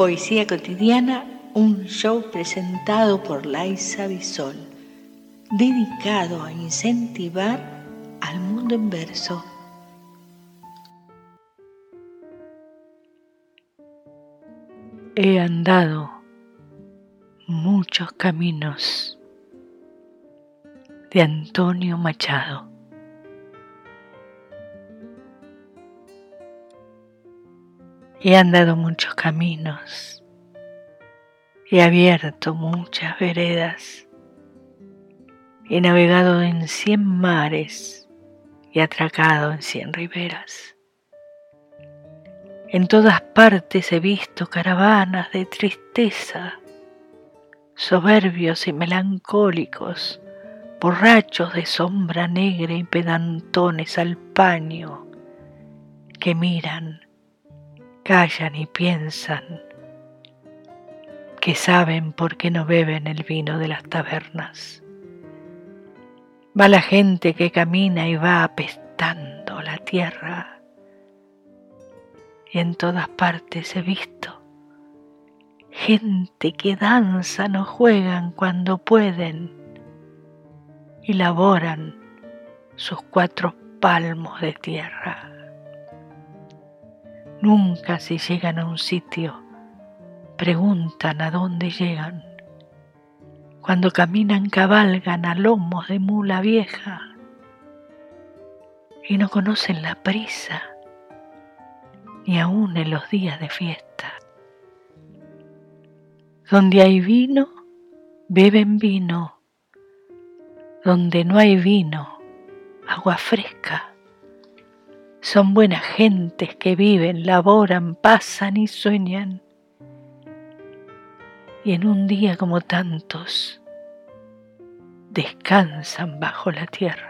Poesía cotidiana, un show presentado por Laisa Bisol, dedicado a incentivar al mundo en verso. He andado muchos caminos de Antonio Machado. He andado muchos caminos, he abierto muchas veredas, he navegado en cien mares y atracado en cien riberas. En todas partes he visto caravanas de tristeza, soberbios y melancólicos, borrachos de sombra negra y pedantones al paño, que miran callan y piensan que saben por qué no beben el vino de las tabernas. Va la gente que camina y va apestando la tierra. Y en todas partes he visto gente que danzan o juegan cuando pueden y laboran sus cuatro palmos de tierra. Nunca si llegan a un sitio preguntan a dónde llegan. Cuando caminan cabalgan a lomos de mula vieja y no conocen la prisa ni aún en los días de fiesta. Donde hay vino, beben vino. Donde no hay vino, agua fresca. Son buenas gentes que viven, laboran, pasan y sueñan. Y en un día como tantos, descansan bajo la tierra.